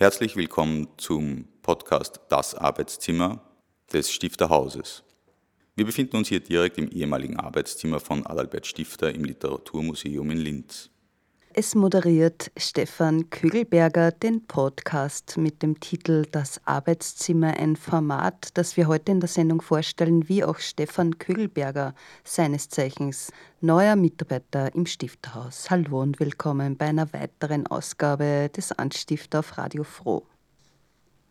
Herzlich willkommen zum Podcast Das Arbeitszimmer des Stifterhauses. Wir befinden uns hier direkt im ehemaligen Arbeitszimmer von Adalbert Stifter im Literaturmuseum in Linz. Es moderiert Stefan Kögelberger den Podcast mit dem Titel Das Arbeitszimmer, ein Format, das wir heute in der Sendung vorstellen, wie auch Stefan Kögelberger, seines Zeichens neuer Mitarbeiter im Stifterhaus. Hallo und willkommen bei einer weiteren Ausgabe des Anstifter auf Radio Froh.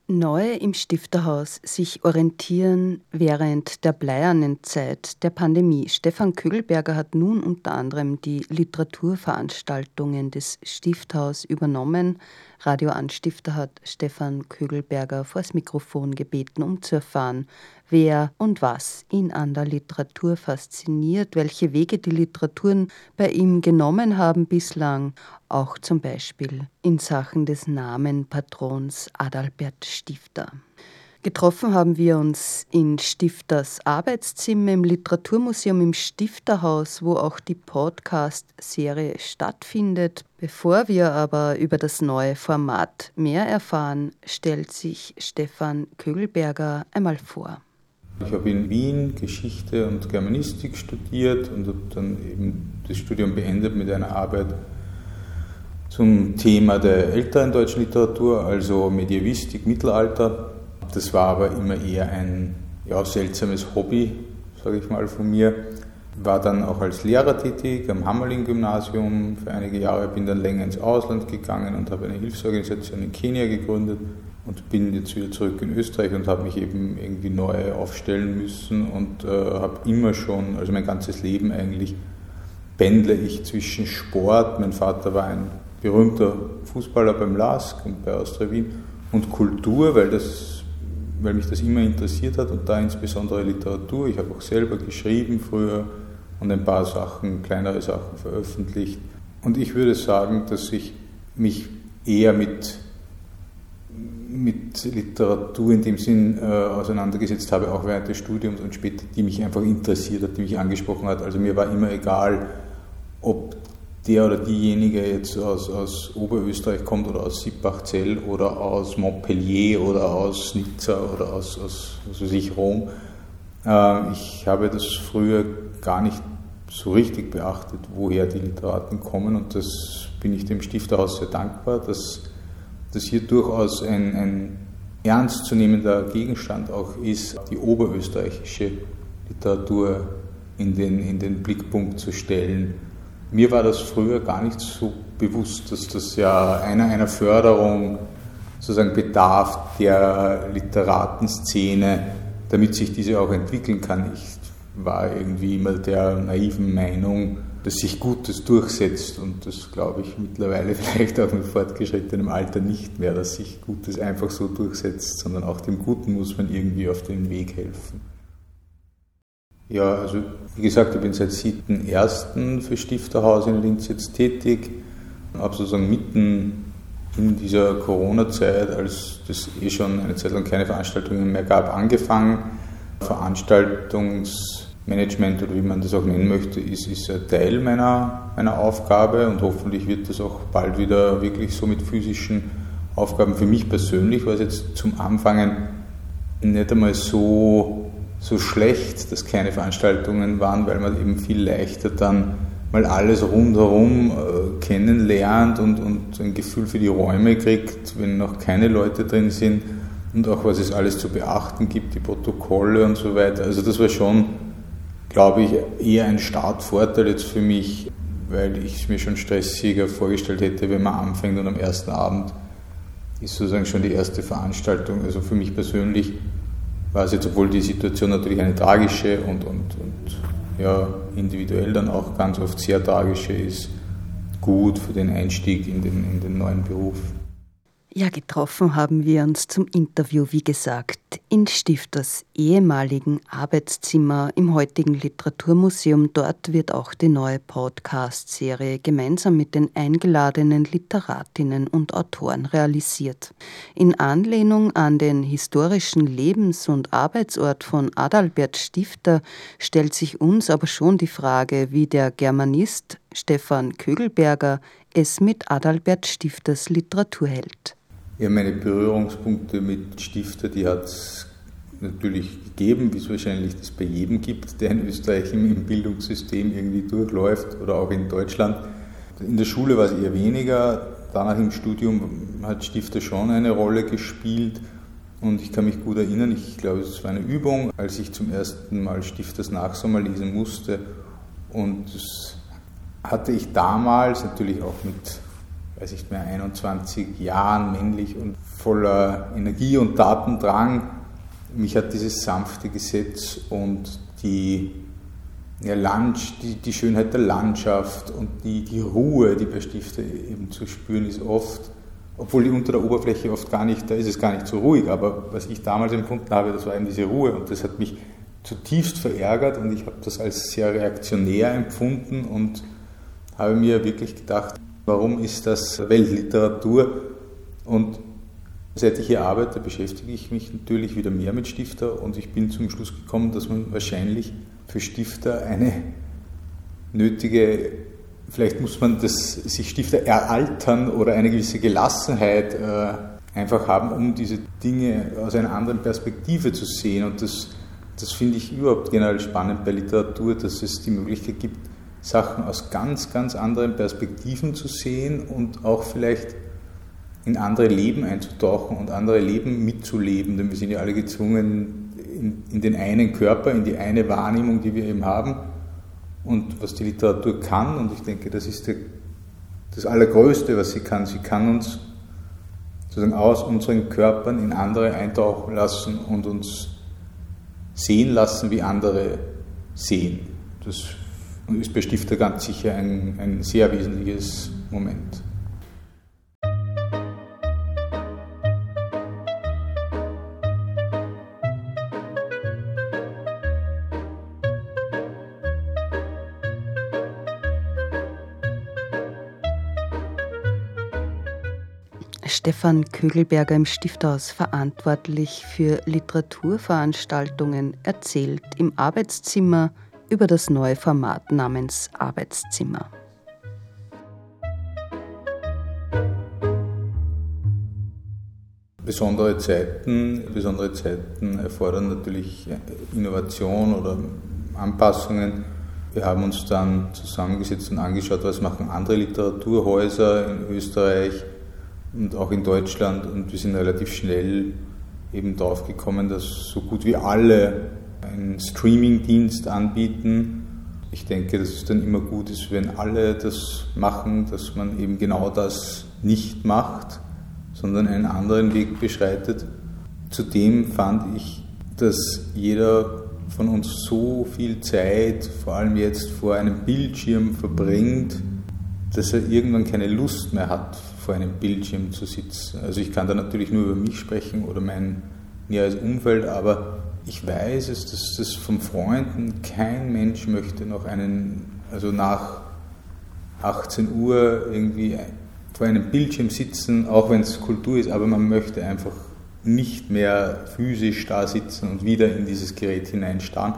Neu im Stifterhaus sich orientieren während der bleiernen Zeit der Pandemie. Stefan Kögelberger hat nun unter anderem die Literaturveranstaltungen des Stifthaus übernommen. Radio Anstifter hat Stefan Kögelberger vors Mikrofon gebeten, um zu erfahren, wer und was ihn an der Literatur fasziniert, welche Wege die Literaturen bei ihm genommen haben bislang, auch zum Beispiel in Sachen des Namenpatrons Adalbert Stifter. Getroffen haben wir uns in Stifters Arbeitszimmer im Literaturmuseum im Stifterhaus, wo auch die Podcast-Serie stattfindet. Bevor wir aber über das neue Format mehr erfahren, stellt sich Stefan Kögelberger einmal vor. Ich habe in Wien Geschichte und Germanistik studiert und habe dann eben das Studium beendet mit einer Arbeit zum Thema der älteren deutschen Literatur, also Medievistik, Mittelalter. Das war aber immer eher ein ja, seltsames Hobby, sage ich mal von mir. War dann auch als Lehrer tätig am Hammerling-Gymnasium für einige Jahre, bin dann länger ins Ausland gegangen und habe eine Hilfsorganisation in Kenia gegründet und bin jetzt wieder zurück in Österreich und habe mich eben irgendwie neu aufstellen müssen und äh, habe immer schon, also mein ganzes Leben eigentlich, pendle ich zwischen Sport, mein Vater war ein berühmter Fußballer beim LASK und bei Austria Wien, und Kultur, weil, das, weil mich das immer interessiert hat und da insbesondere Literatur. Ich habe auch selber geschrieben früher und ein paar Sachen, kleinere Sachen veröffentlicht. Und ich würde sagen, dass ich mich eher mit mit Literatur in dem Sinn äh, auseinandergesetzt habe, auch während des Studiums und später, die mich einfach interessiert hat, die mich angesprochen hat. Also mir war immer egal, ob der oder diejenige jetzt aus, aus Oberösterreich kommt oder aus Sippachzell oder aus Montpellier oder aus Nizza oder aus, aus was weiß ich, Rom. Äh, ich habe das früher gar nicht so richtig beachtet, woher die Literaten kommen und das bin ich dem Stifterhaus sehr dankbar, dass dass hier durchaus ein, ein ernstzunehmender Gegenstand auch ist, die oberösterreichische Literatur in den, in den Blickpunkt zu stellen. Mir war das früher gar nicht so bewusst, dass das ja einer, einer Förderung sozusagen bedarf der Literatenszene, damit sich diese auch entwickeln kann. Ich war irgendwie immer der naiven Meinung, dass sich Gutes durchsetzt und das glaube ich mittlerweile vielleicht auch mit fortgeschrittenem Alter nicht mehr, dass sich Gutes einfach so durchsetzt, sondern auch dem Guten muss man irgendwie auf den Weg helfen. Ja, also wie gesagt, ich bin seit 7.1. für Stifterhaus in Linz jetzt tätig, habe sozusagen mitten in dieser Corona-Zeit, als es eh schon eine Zeit lang keine Veranstaltungen mehr gab, angefangen, Veranstaltungs- Management oder wie man das auch nennen möchte, ist, ist ein Teil meiner, meiner Aufgabe und hoffentlich wird das auch bald wieder wirklich so mit physischen Aufgaben. Für mich persönlich war es jetzt zum Anfangen nicht einmal so, so schlecht, dass keine Veranstaltungen waren, weil man eben viel leichter dann mal alles rundherum äh, kennenlernt und, und ein Gefühl für die Räume kriegt, wenn noch keine Leute drin sind und auch was es alles zu beachten gibt, die Protokolle und so weiter. Also das war schon glaube ich, eher ein Startvorteil jetzt für mich, weil ich es mir schon stressiger vorgestellt hätte, wenn man anfängt und am ersten Abend ist sozusagen schon die erste Veranstaltung. Also für mich persönlich war jetzt, obwohl die Situation natürlich eine tragische und, und, und ja individuell dann auch ganz oft sehr tragische ist, gut für den Einstieg in den, in den neuen Beruf. Ja, getroffen haben wir uns zum Interview, wie gesagt, in Stifters ehemaligen Arbeitszimmer im heutigen Literaturmuseum. Dort wird auch die neue Podcast-Serie gemeinsam mit den eingeladenen Literatinnen und Autoren realisiert. In Anlehnung an den historischen Lebens- und Arbeitsort von Adalbert Stifter stellt sich uns aber schon die Frage, wie der Germanist Stefan Kögelberger es mit Adalbert Stifters Literatur hält. Ja, meine Berührungspunkte mit Stifter, die hat es natürlich gegeben, wie es wahrscheinlich das bei jedem gibt, der in Österreich im Bildungssystem irgendwie durchläuft oder auch in Deutschland. In der Schule war es eher weniger, danach im Studium hat Stifter schon eine Rolle gespielt. Und ich kann mich gut erinnern, ich glaube, es war eine Übung, als ich zum ersten Mal Stifters Nachsommer lesen musste. Und das hatte ich damals natürlich auch mit weiß ich mehr, 21 Jahren männlich und voller Energie und Datendrang. Mich hat dieses sanfte Gesetz und die, ja, Land, die, die Schönheit der Landschaft und die, die Ruhe, die bei Stifter eben zu spüren ist, oft, obwohl die unter der Oberfläche oft gar nicht, da ist es gar nicht so ruhig, aber was ich damals empfunden habe, das war eben diese Ruhe und das hat mich zutiefst verärgert und ich habe das als sehr reaktionär empfunden und habe mir wirklich gedacht, Warum ist das Weltliteratur? Und seit ich hier arbeite, beschäftige ich mich natürlich wieder mehr mit Stifter und ich bin zum Schluss gekommen, dass man wahrscheinlich für Stifter eine nötige, vielleicht muss man das, sich Stifter eraltern oder eine gewisse Gelassenheit äh, einfach haben, um diese Dinge aus einer anderen Perspektive zu sehen. Und das, das finde ich überhaupt generell spannend bei Literatur, dass es die Möglichkeit gibt, Sachen aus ganz, ganz anderen Perspektiven zu sehen und auch vielleicht in andere Leben einzutauchen und andere Leben mitzuleben, denn wir sind ja alle gezwungen in, in, den einen Körper, in die eine Wahrnehmung, die wir eben haben. Und was die Literatur kann, und ich denke, das ist der, das Allergrößte, was sie kann, sie kann uns sozusagen aus unseren Körpern in andere eintauchen lassen und uns sehen lassen, wie andere sehen. Das und ist bei Stifter ganz sicher ein, ein sehr wesentliches Moment. Stefan Kögelberger im Stifthaus verantwortlich für Literaturveranstaltungen erzählt im Arbeitszimmer über das neue Format namens Arbeitszimmer. Besondere Zeiten, besondere Zeiten erfordern natürlich Innovation oder Anpassungen. Wir haben uns dann zusammengesetzt und angeschaut, was machen andere Literaturhäuser in Österreich und auch in Deutschland und wir sind relativ schnell eben darauf gekommen, dass so gut wie alle einen Streaming-Dienst anbieten. Ich denke, dass es dann immer gut ist, wenn alle das machen, dass man eben genau das nicht macht, sondern einen anderen Weg beschreitet. Zudem fand ich, dass jeder von uns so viel Zeit, vor allem jetzt vor einem Bildschirm verbringt, dass er irgendwann keine Lust mehr hat, vor einem Bildschirm zu sitzen. Also ich kann da natürlich nur über mich sprechen oder mein näheres Umfeld, aber ich weiß es, dass das von Freunden kein Mensch möchte noch einen, also nach 18 Uhr irgendwie vor einem Bildschirm sitzen, auch wenn es Kultur ist, aber man möchte einfach nicht mehr physisch da sitzen und wieder in dieses Gerät hineinstarren.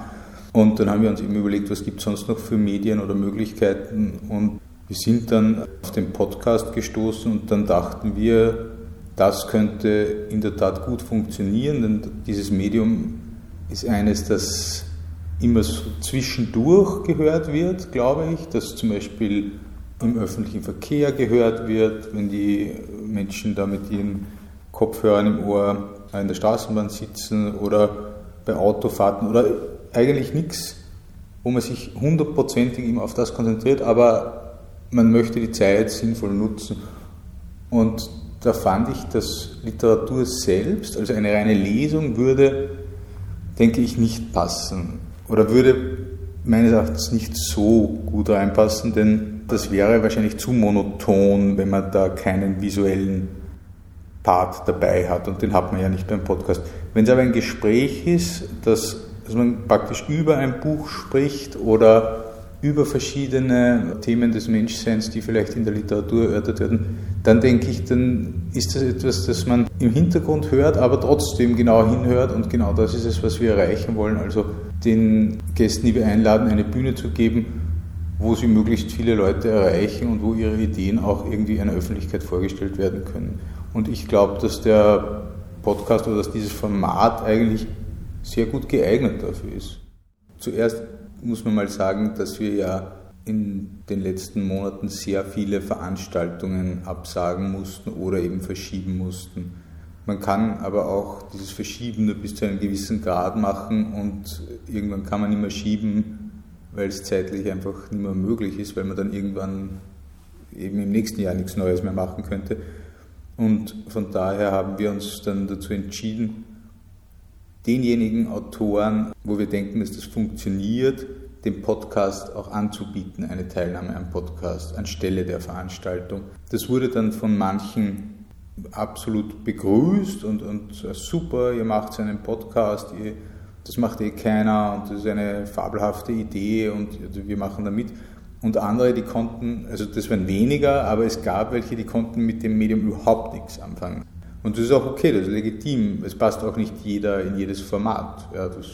Und dann haben wir uns eben überlegt, was gibt es sonst noch für Medien oder Möglichkeiten. Und wir sind dann auf den Podcast gestoßen und dann dachten wir, das könnte in der Tat gut funktionieren, denn dieses Medium ist eines, das immer so zwischendurch gehört wird, glaube ich, dass zum Beispiel im öffentlichen Verkehr gehört wird, wenn die Menschen da mit ihren Kopfhörern im Ohr in der Straßenbahn sitzen oder bei Autofahrten oder eigentlich nichts, wo man sich hundertprozentig immer auf das konzentriert, aber man möchte die Zeit sinnvoll nutzen. Und da fand ich, dass Literatur selbst, also eine reine Lesung, würde denke ich, nicht passen. Oder würde meines Erachtens nicht so gut reinpassen, denn das wäre wahrscheinlich zu monoton, wenn man da keinen visuellen Part dabei hat und den hat man ja nicht beim Podcast. Wenn es aber ein Gespräch ist, dass, dass man praktisch über ein Buch spricht oder über verschiedene Themen des Menschseins, die vielleicht in der Literatur erörtert werden, dann denke ich, dann ist das etwas, das man im Hintergrund hört, aber trotzdem genau hinhört und genau das ist es, was wir erreichen wollen. Also den Gästen, die wir einladen, eine Bühne zu geben, wo sie möglichst viele Leute erreichen und wo ihre Ideen auch irgendwie einer Öffentlichkeit vorgestellt werden können. Und ich glaube, dass der Podcast oder dass dieses Format eigentlich sehr gut geeignet dafür ist. Zuerst muss man mal sagen, dass wir ja in den letzten Monaten sehr viele Veranstaltungen absagen mussten oder eben verschieben mussten. Man kann aber auch dieses Verschieben nur bis zu einem gewissen Grad machen und irgendwann kann man mehr schieben, weil es zeitlich einfach nicht mehr möglich ist, weil man dann irgendwann eben im nächsten Jahr nichts Neues mehr machen könnte. Und von daher haben wir uns dann dazu entschieden, denjenigen Autoren, wo wir denken, dass das funktioniert, den Podcast auch anzubieten, eine Teilnahme am Podcast anstelle der Veranstaltung. Das wurde dann von manchen absolut begrüßt und, und super, ihr macht so einen Podcast, ihr, das macht eh keiner und das ist eine fabelhafte Idee und wir machen da mit. Und andere, die konnten, also das waren weniger, aber es gab welche, die konnten mit dem Medium überhaupt nichts anfangen. Und das ist auch okay, das ist legitim. Es passt auch nicht jeder in jedes Format. Ja, das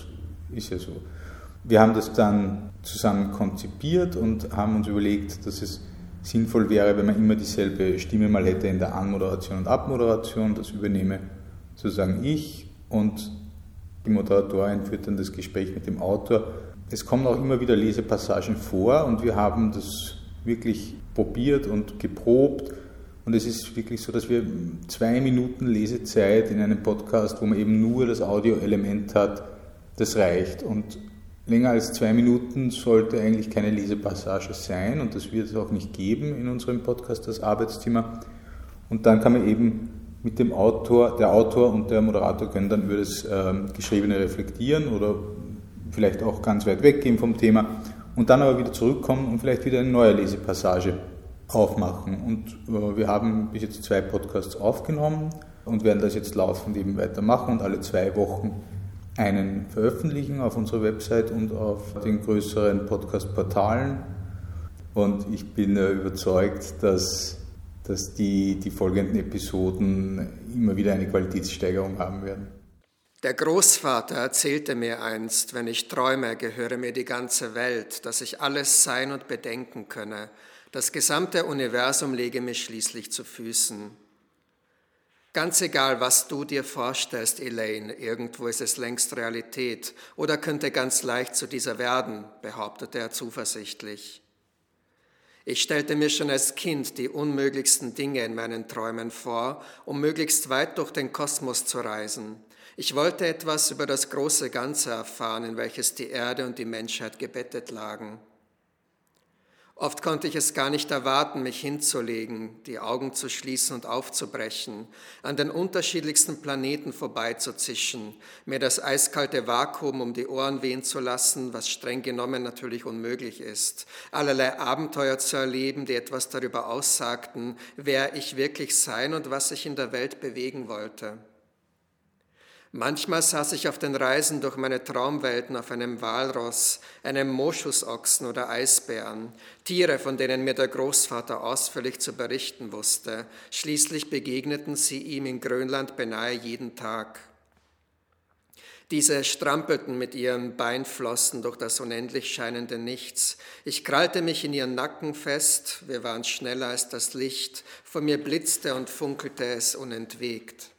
ist ja so. Wir haben das dann zusammen konzipiert und haben uns überlegt, dass es sinnvoll wäre, wenn man immer dieselbe Stimme mal hätte in der Anmoderation und Abmoderation. Das übernehme sozusagen ich und die Moderatorin führt dann das Gespräch mit dem Autor. Es kommen auch immer wieder Lesepassagen vor und wir haben das wirklich probiert und geprobt und es ist wirklich so, dass wir zwei Minuten Lesezeit in einem Podcast, wo man eben nur das Audioelement hat, das reicht. Und länger als zwei Minuten sollte eigentlich keine Lesepassage sein und das wird es auch nicht geben in unserem Podcast, das Arbeitszimmer. Und dann kann man eben mit dem Autor, der Autor und der Moderator können dann über das äh, Geschriebene reflektieren oder vielleicht auch ganz weit weggehen vom Thema und dann aber wieder zurückkommen und vielleicht wieder eine neue Lesepassage aufmachen. Und äh, wir haben bis jetzt zwei Podcasts aufgenommen und werden das jetzt laufend eben weitermachen und alle zwei Wochen einen veröffentlichen auf unserer Website und auf den größeren Podcast-Portalen. Und ich bin äh, überzeugt, dass, dass die, die folgenden Episoden immer wieder eine Qualitätssteigerung haben werden. Der Großvater erzählte mir einst, wenn ich träume, gehöre mir die ganze Welt, dass ich alles sein und bedenken könne das gesamte Universum lege mir schließlich zu Füßen. Ganz egal, was du dir vorstellst, Elaine, irgendwo ist es längst Realität oder könnte ganz leicht zu dieser werden, behauptete er zuversichtlich. Ich stellte mir schon als Kind die unmöglichsten Dinge in meinen Träumen vor, um möglichst weit durch den Kosmos zu reisen. Ich wollte etwas über das große Ganze erfahren, in welches die Erde und die Menschheit gebettet lagen. Oft konnte ich es gar nicht erwarten, mich hinzulegen, die Augen zu schließen und aufzubrechen, an den unterschiedlichsten Planeten vorbeizuzischen, mir das eiskalte Vakuum um die Ohren wehen zu lassen, was streng genommen natürlich unmöglich ist, allerlei Abenteuer zu erleben, die etwas darüber aussagten, wer ich wirklich sein und was ich in der Welt bewegen wollte. Manchmal saß ich auf den Reisen durch meine Traumwelten auf einem Walross, einem Moschusochsen oder Eisbären, Tiere, von denen mir der Großvater ausführlich zu berichten wusste. Schließlich begegneten sie ihm in Grönland beinahe jeden Tag. Diese strampelten mit ihren Beinflossen durch das unendlich scheinende Nichts. Ich krallte mich in ihren Nacken fest, wir waren schneller als das Licht, vor mir blitzte und funkelte es unentwegt.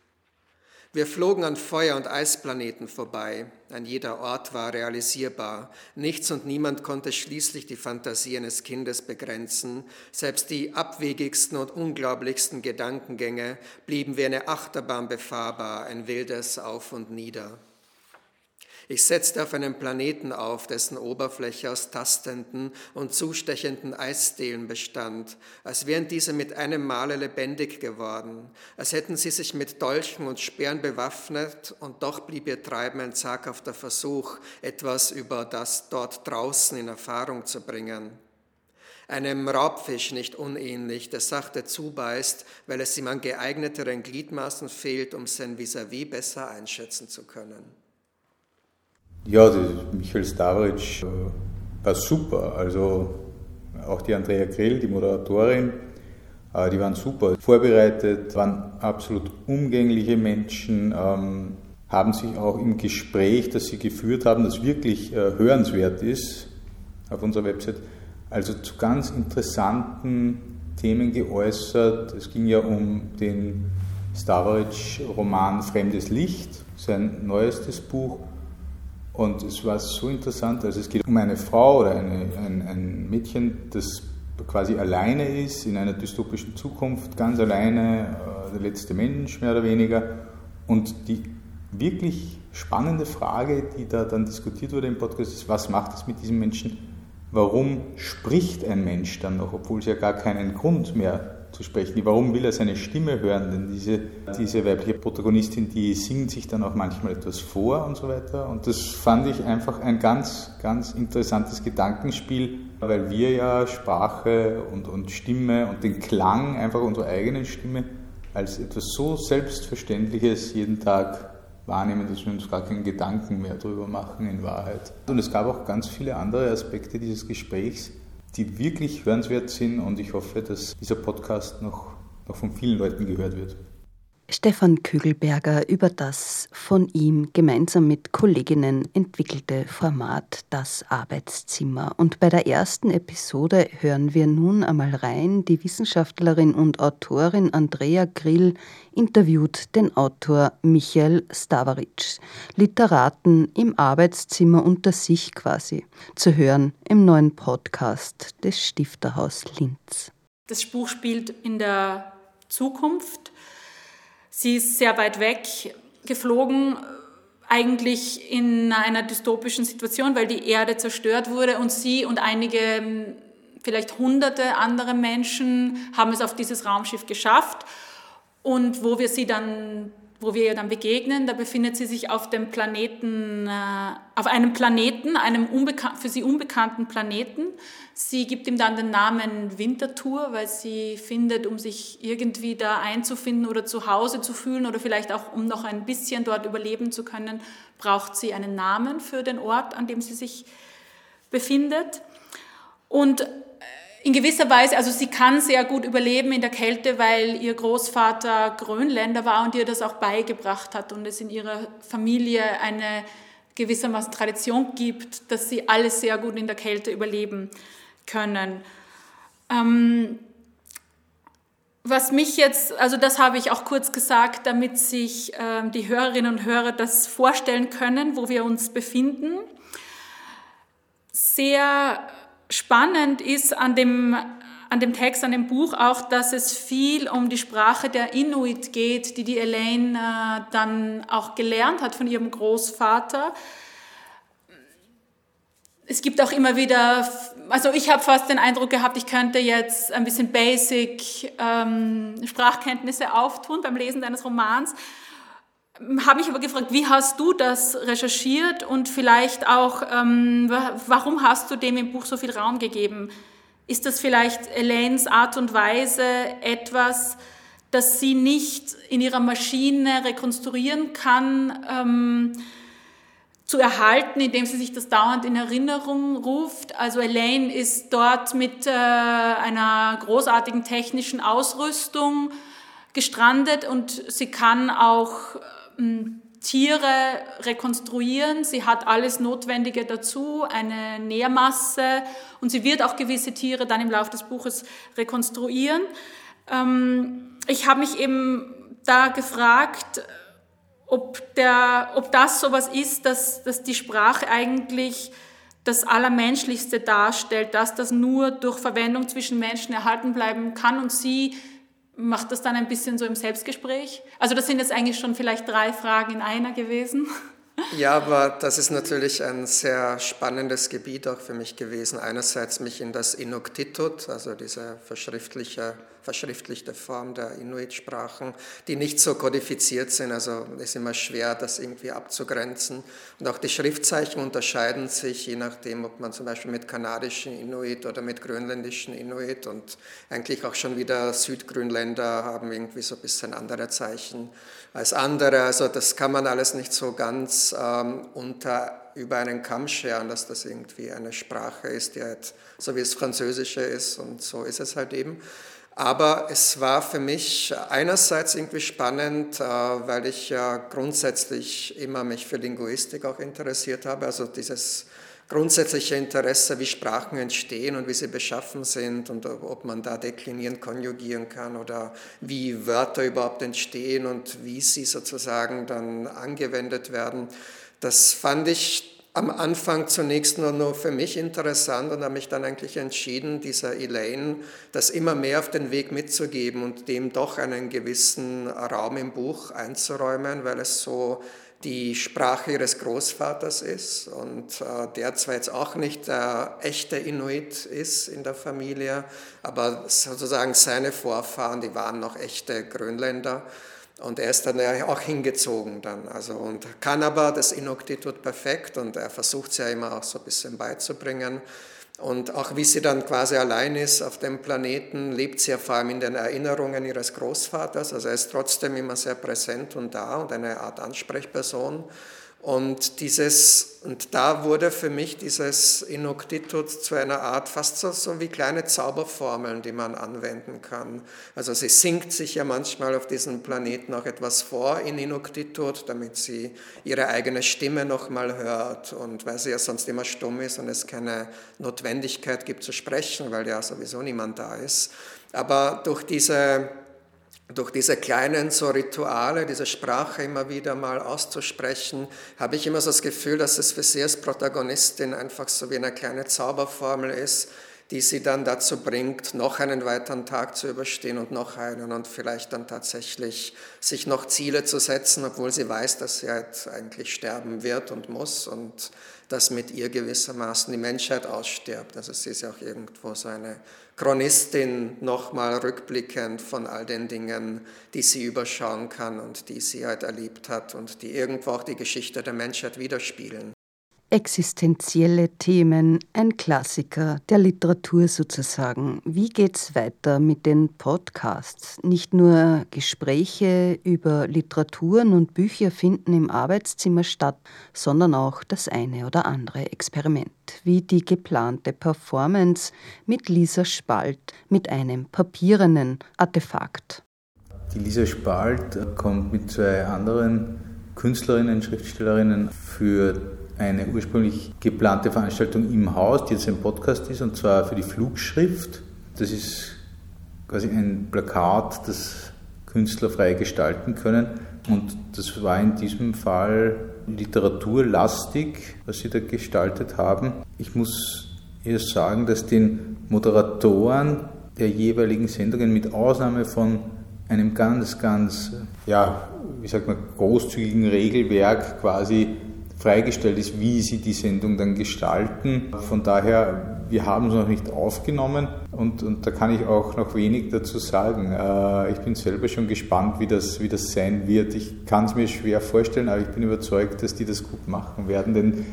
Wir flogen an Feuer- und Eisplaneten vorbei. Ein jeder Ort war realisierbar. Nichts und niemand konnte schließlich die Fantasie eines Kindes begrenzen. Selbst die abwegigsten und unglaublichsten Gedankengänge blieben wie eine Achterbahn befahrbar, ein wildes Auf und Nieder. Ich setzte auf einem Planeten auf, dessen Oberfläche aus tastenden und zustechenden Eisdelen bestand, als wären diese mit einem Male lebendig geworden, als hätten sie sich mit Dolchen und Speeren bewaffnet, und doch blieb ihr Treiben ein zaghafter Versuch, etwas über das dort draußen in Erfahrung zu bringen. Einem Raubfisch nicht unähnlich, der sachte zubeißt, weil es ihm an geeigneteren Gliedmaßen fehlt, um sein Vis-à-vis -vis besser einschätzen zu können. Ja, Michael Stavric äh, war super. Also auch die Andrea Grill, die Moderatorin, äh, die waren super vorbereitet, waren absolut umgängliche Menschen, ähm, haben sich auch im Gespräch, das sie geführt haben, das wirklich äh, hörenswert ist, auf unserer Website, also zu ganz interessanten Themen geäußert. Es ging ja um den Stavric-Roman Fremdes Licht, sein neuestes Buch. Und es war so interessant, also es geht um eine Frau oder eine, ein, ein Mädchen, das quasi alleine ist in einer dystopischen Zukunft, ganz alleine, äh, der letzte Mensch mehr oder weniger. Und die wirklich spannende Frage, die da dann diskutiert wurde im Podcast, ist, was macht es mit diesem Menschen? Warum spricht ein Mensch dann noch, obwohl es ja gar keinen Grund mehr zu sprechen. Warum will er seine Stimme hören? Denn diese, diese weibliche Protagonistin, die singt sich dann auch manchmal etwas vor und so weiter. Und das fand ich einfach ein ganz, ganz interessantes Gedankenspiel, weil wir ja Sprache und, und Stimme und den Klang einfach unserer eigenen Stimme als etwas so Selbstverständliches jeden Tag wahrnehmen, dass wir uns gar keinen Gedanken mehr darüber machen in Wahrheit. Und es gab auch ganz viele andere Aspekte dieses Gesprächs, die wirklich hörenswert sind und ich hoffe, dass dieser Podcast noch, noch von vielen Leuten gehört wird. Stefan Kügelberger über das von ihm gemeinsam mit Kolleginnen entwickelte Format Das Arbeitszimmer. Und bei der ersten Episode hören wir nun einmal rein. Die Wissenschaftlerin und Autorin Andrea Grill interviewt den Autor Michael Stavaric. Literaten im Arbeitszimmer unter sich quasi. Zu hören im neuen Podcast des Stifterhaus Linz. Das Buch spielt in der Zukunft Sie ist sehr weit weg geflogen, eigentlich in einer dystopischen Situation, weil die Erde zerstört wurde und sie und einige, vielleicht hunderte andere Menschen haben es auf dieses Raumschiff geschafft. Und wo wir sie dann wo wir ihr dann begegnen. Da befindet sie sich auf dem Planeten, äh, auf einem Planeten, einem für sie unbekannten Planeten. Sie gibt ihm dann den Namen Wintertour, weil sie findet, um sich irgendwie da einzufinden oder zu Hause zu fühlen oder vielleicht auch um noch ein bisschen dort überleben zu können, braucht sie einen Namen für den Ort, an dem sie sich befindet. Und in gewisser Weise, also sie kann sehr gut überleben in der Kälte, weil ihr Großvater Grönländer war und ihr das auch beigebracht hat und es in ihrer Familie eine gewissermaßen Tradition gibt, dass sie alles sehr gut in der Kälte überleben können. Ähm, was mich jetzt, also das habe ich auch kurz gesagt, damit sich ähm, die Hörerinnen und Hörer das vorstellen können, wo wir uns befinden. Sehr spannend ist an dem, an dem Text, an dem Buch auch, dass es viel um die Sprache der Inuit geht, die die Elaine äh, dann auch gelernt hat von ihrem Großvater. Es gibt auch immer wieder, also ich habe fast den Eindruck gehabt, ich könnte jetzt ein bisschen Basic ähm, Sprachkenntnisse auftun beim Lesen deines Romans habe mich aber gefragt, wie hast du das recherchiert und vielleicht auch, ähm, warum hast du dem im Buch so viel Raum gegeben? Ist das vielleicht Elaines Art und Weise etwas, das sie nicht in ihrer Maschine rekonstruieren kann, ähm, zu erhalten, indem sie sich das dauernd in Erinnerung ruft? Also Elaine ist dort mit äh, einer großartigen technischen Ausrüstung gestrandet und sie kann auch Tiere rekonstruieren. Sie hat alles Notwendige dazu, eine Nährmasse und sie wird auch gewisse Tiere dann im Laufe des Buches rekonstruieren. Ähm, ich habe mich eben da gefragt, ob, der, ob das sowas ist, dass, dass die Sprache eigentlich das Allermenschlichste darstellt, dass das nur durch Verwendung zwischen Menschen erhalten bleiben kann und sie macht das dann ein bisschen so im Selbstgespräch? Also das sind jetzt eigentlich schon vielleicht drei Fragen in einer gewesen. Ja, aber das ist natürlich ein sehr spannendes Gebiet auch für mich gewesen. Einerseits mich in das Inuktitut, also diese verschriftliche verschriftlichte Form der Inuit-Sprachen, die nicht so kodifiziert sind. Also es ist immer schwer, das irgendwie abzugrenzen. Und auch die Schriftzeichen unterscheiden sich, je nachdem, ob man zum Beispiel mit kanadischen Inuit oder mit grönländischen Inuit und eigentlich auch schon wieder Südgrünländer haben irgendwie so ein bisschen andere Zeichen als andere. Also das kann man alles nicht so ganz ähm, unter über einen Kamm scheren, dass das irgendwie eine Sprache ist, die halt so wie es Französische ist und so ist es halt eben. Aber es war für mich einerseits irgendwie spannend, äh, weil ich ja grundsätzlich immer mich für Linguistik auch interessiert habe, also dieses grundsätzliche Interesse, wie Sprachen entstehen und wie sie beschaffen sind und ob man da deklinieren, konjugieren kann oder wie Wörter überhaupt entstehen und wie sie sozusagen dann angewendet werden. Das fand ich am Anfang zunächst nur, nur für mich interessant und habe mich dann eigentlich entschieden, dieser Elaine das immer mehr auf den Weg mitzugeben und dem doch einen gewissen Raum im Buch einzuräumen, weil es so die Sprache ihres Großvaters ist und äh, der zwar jetzt auch nicht der echte Inuit ist in der Familie, aber sozusagen seine Vorfahren, die waren noch echte Grönländer. Und er ist dann ja auch hingezogen dann. Also, und kann aber das Inuktitut perfekt und er versucht es ja immer auch so ein bisschen beizubringen. Und auch wie sie dann quasi allein ist auf dem Planeten, lebt sie ja vor allem in den Erinnerungen ihres Großvaters. Also er ist trotzdem immer sehr präsent und da und eine Art Ansprechperson. Und, dieses, und da wurde für mich dieses Inuktitut zu einer Art, fast so, so wie kleine Zauberformeln, die man anwenden kann. Also sie singt sich ja manchmal auf diesem Planeten auch etwas vor in Inuktitut, damit sie ihre eigene Stimme nochmal hört. Und weil sie ja sonst immer stumm ist und es keine Notwendigkeit gibt zu sprechen, weil ja sowieso niemand da ist. Aber durch diese durch diese kleinen so Rituale, diese Sprache immer wieder mal auszusprechen, habe ich immer so das Gefühl, dass es für sie als Protagonistin einfach so wie eine kleine Zauberformel ist, die sie dann dazu bringt, noch einen weiteren Tag zu überstehen und noch einen und vielleicht dann tatsächlich sich noch Ziele zu setzen, obwohl sie weiß, dass sie halt eigentlich sterben wird und muss und dass mit ihr gewissermaßen die Menschheit ausstirbt. Also sie ist ja auch irgendwo so eine Chronistin nochmal rückblickend von all den Dingen, die sie überschauen kann und die sie halt erlebt hat und die irgendwo auch die Geschichte der Menschheit widerspiegeln. Existenzielle Themen, ein Klassiker der Literatur sozusagen. Wie geht's weiter mit den Podcasts? Nicht nur Gespräche über Literaturen und Bücher finden im Arbeitszimmer statt, sondern auch das eine oder andere Experiment, wie die geplante Performance mit Lisa Spalt mit einem papierenen Artefakt. Die Lisa Spalt kommt mit zwei anderen Künstlerinnen, Schriftstellerinnen für eine ursprünglich geplante Veranstaltung im Haus, die jetzt ein Podcast ist, und zwar für die Flugschrift. Das ist quasi ein Plakat, das Künstler frei gestalten können. Und das war in diesem Fall literaturlastig, was sie da gestaltet haben. Ich muss erst sagen, dass den Moderatoren der jeweiligen Sendungen mit Ausnahme von einem ganz, ganz, ja, wie sagt man, großzügigen Regelwerk quasi freigestellt ist, wie sie die Sendung dann gestalten. Von daher, wir haben es noch nicht aufgenommen und, und da kann ich auch noch wenig dazu sagen. Äh, ich bin selber schon gespannt, wie das, wie das sein wird. Ich kann es mir schwer vorstellen, aber ich bin überzeugt, dass die das gut machen werden, denn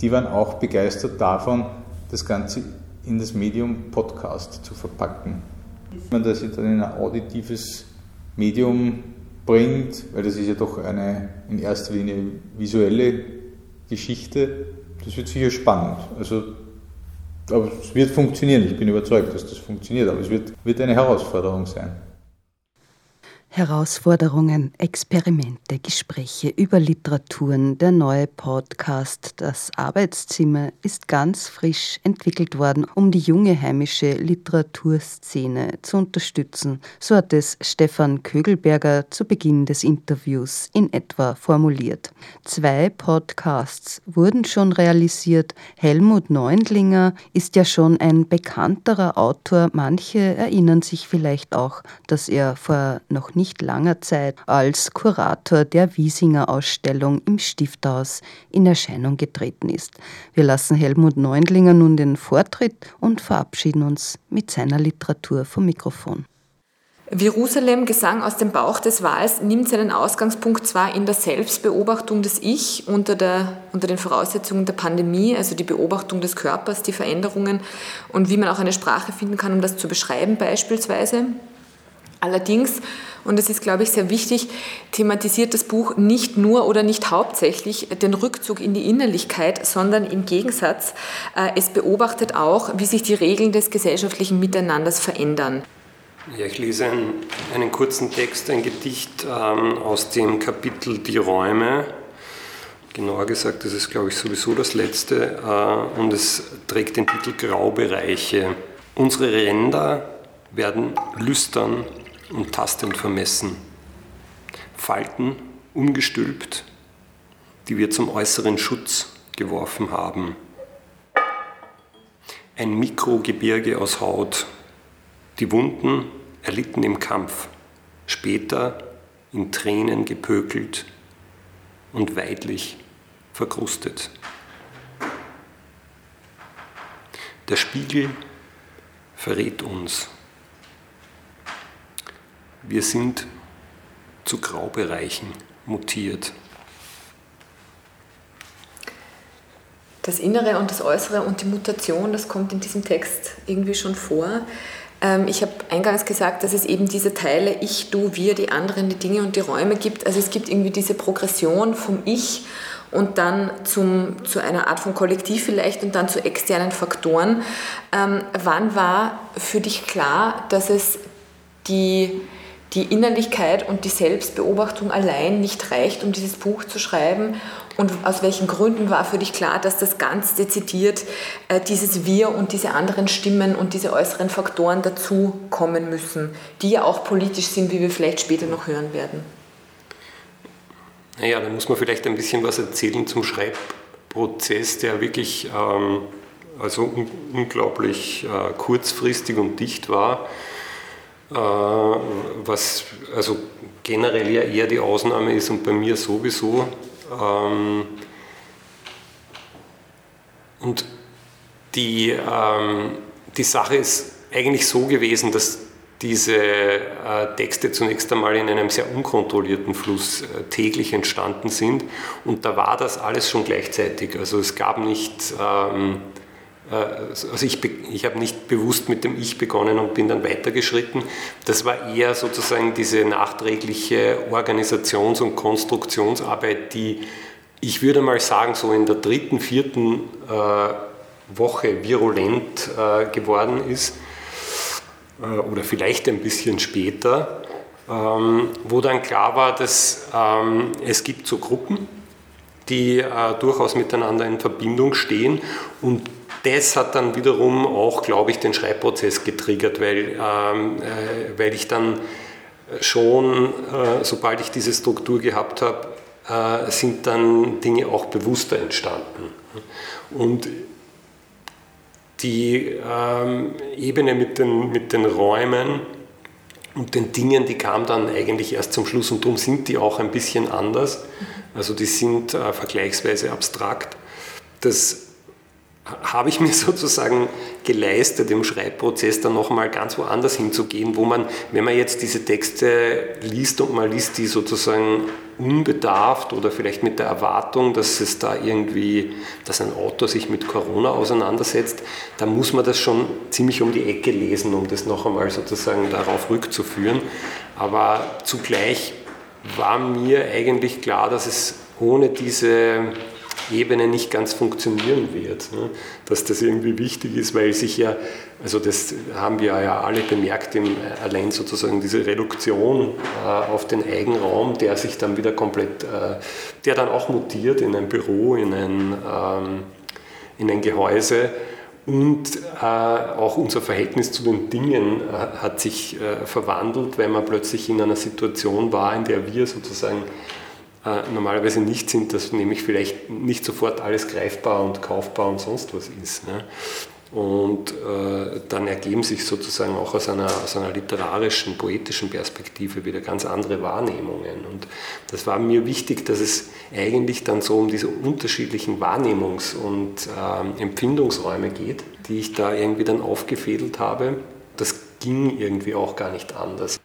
die waren auch begeistert davon, das Ganze in das Medium Podcast zu verpacken. Wenn man das dann in ein auditives Medium bringt, weil das ist ja doch eine in erster Linie visuelle Geschichte, das wird sicher spannend. Also, aber es wird funktionieren. Ich bin überzeugt, dass das funktioniert, aber es wird, wird eine Herausforderung sein. Herausforderungen, Experimente, Gespräche über Literaturen. Der neue Podcast Das Arbeitszimmer ist ganz frisch entwickelt worden, um die junge heimische Literaturszene zu unterstützen. So hat es Stefan Kögelberger zu Beginn des Interviews in etwa formuliert. Zwei Podcasts wurden schon realisiert. Helmut Neundlinger ist ja schon ein bekannterer Autor. Manche erinnern sich vielleicht auch, dass er vor noch nicht langer Zeit als Kurator der Wiesinger Ausstellung im Stifthaus in Erscheinung getreten ist. Wir lassen Helmut Neundlinger nun den Vortritt und verabschieden uns mit seiner Literatur vom Mikrofon. Jerusalem, Gesang aus dem Bauch des Wals, nimmt seinen Ausgangspunkt zwar in der Selbstbeobachtung des Ich unter, der, unter den Voraussetzungen der Pandemie, also die Beobachtung des Körpers, die Veränderungen und wie man auch eine Sprache finden kann, um das zu beschreiben beispielsweise. Allerdings, und das ist, glaube ich, sehr wichtig, thematisiert das Buch nicht nur oder nicht hauptsächlich den Rückzug in die Innerlichkeit, sondern im Gegensatz, äh, es beobachtet auch, wie sich die Regeln des gesellschaftlichen Miteinanders verändern. Ja, ich lese einen, einen kurzen Text, ein Gedicht ähm, aus dem Kapitel Die Räume. Genauer gesagt, das ist, glaube ich, sowieso das letzte äh, und es trägt den Titel Graubereiche. Unsere Ränder werden lüstern und tastend vermessen. Falten umgestülpt, die wir zum äußeren Schutz geworfen haben. Ein Mikrogebirge aus Haut, die Wunden erlitten im Kampf, später in Tränen gepökelt und weidlich verkrustet. Der Spiegel verrät uns. Wir sind zu Graubereichen mutiert. Das Innere und das Äußere und die Mutation, das kommt in diesem Text irgendwie schon vor. Ähm, ich habe eingangs gesagt, dass es eben diese Teile Ich, Du, Wir, die anderen, die Dinge und die Räume gibt. Also es gibt irgendwie diese Progression vom Ich und dann zum, zu einer Art von Kollektiv vielleicht und dann zu externen Faktoren. Ähm, wann war für dich klar, dass es die, die Innerlichkeit und die Selbstbeobachtung allein nicht reicht, um dieses Buch zu schreiben und aus welchen Gründen war für dich klar, dass das ganz dezidiert äh, dieses Wir und diese anderen Stimmen und diese äußeren Faktoren dazu kommen müssen, die ja auch politisch sind, wie wir vielleicht später noch hören werden? Naja, da muss man vielleicht ein bisschen was erzählen zum Schreibprozess, der wirklich ähm, also un unglaublich äh, kurzfristig und dicht war. Äh, was also generell ja eher die Ausnahme ist und bei mir sowieso. Ähm, und die, ähm, die Sache ist eigentlich so gewesen, dass diese äh, Texte zunächst einmal in einem sehr unkontrollierten Fluss äh, täglich entstanden sind. Und da war das alles schon gleichzeitig. Also es gab nicht, ähm, äh, also ich, ich habe nicht bewusst mit dem Ich begonnen und bin dann weitergeschritten. Das war eher sozusagen diese nachträgliche Organisations- und Konstruktionsarbeit, die ich würde mal sagen, so in der dritten, vierten äh, Woche virulent äh, geworden ist äh, oder vielleicht ein bisschen später, ähm, wo dann klar war, dass ähm, es gibt so Gruppen, die äh, durchaus miteinander in Verbindung stehen und das hat dann wiederum auch, glaube ich, den Schreibprozess getriggert, weil, ähm, äh, weil ich dann schon, äh, sobald ich diese Struktur gehabt habe, äh, sind dann Dinge auch bewusster entstanden. Und die ähm, Ebene mit den, mit den Räumen und den Dingen, die kam dann eigentlich erst zum Schluss und darum sind die auch ein bisschen anders. Also die sind äh, vergleichsweise abstrakt. Das habe ich mir sozusagen geleistet, im Schreibprozess dann nochmal ganz woanders hinzugehen, wo man, wenn man jetzt diese Texte liest und man liest die sozusagen unbedarft oder vielleicht mit der Erwartung, dass es da irgendwie, dass ein Autor sich mit Corona auseinandersetzt, dann muss man das schon ziemlich um die Ecke lesen, um das noch einmal sozusagen darauf rückzuführen. Aber zugleich war mir eigentlich klar, dass es ohne diese Ebene nicht ganz funktionieren wird. Ne? Dass das irgendwie wichtig ist, weil sich ja, also das haben wir ja alle bemerkt, im, allein sozusagen diese Reduktion äh, auf den Eigenraum, der sich dann wieder komplett, äh, der dann auch mutiert in ein Büro, in ein, ähm, in ein Gehäuse. Und äh, auch unser Verhältnis zu den Dingen äh, hat sich äh, verwandelt, weil man plötzlich in einer Situation war, in der wir sozusagen äh, normalerweise nicht sind, dass nämlich vielleicht nicht sofort alles greifbar und kaufbar und sonst was ist. Ne? Und äh, dann ergeben sich sozusagen auch aus einer, aus einer literarischen, poetischen Perspektive wieder ganz andere Wahrnehmungen. Und das war mir wichtig, dass es eigentlich dann so um diese unterschiedlichen Wahrnehmungs- und äh, Empfindungsräume geht, die ich da irgendwie dann aufgefädelt habe. Das ging irgendwie auch gar nicht anders.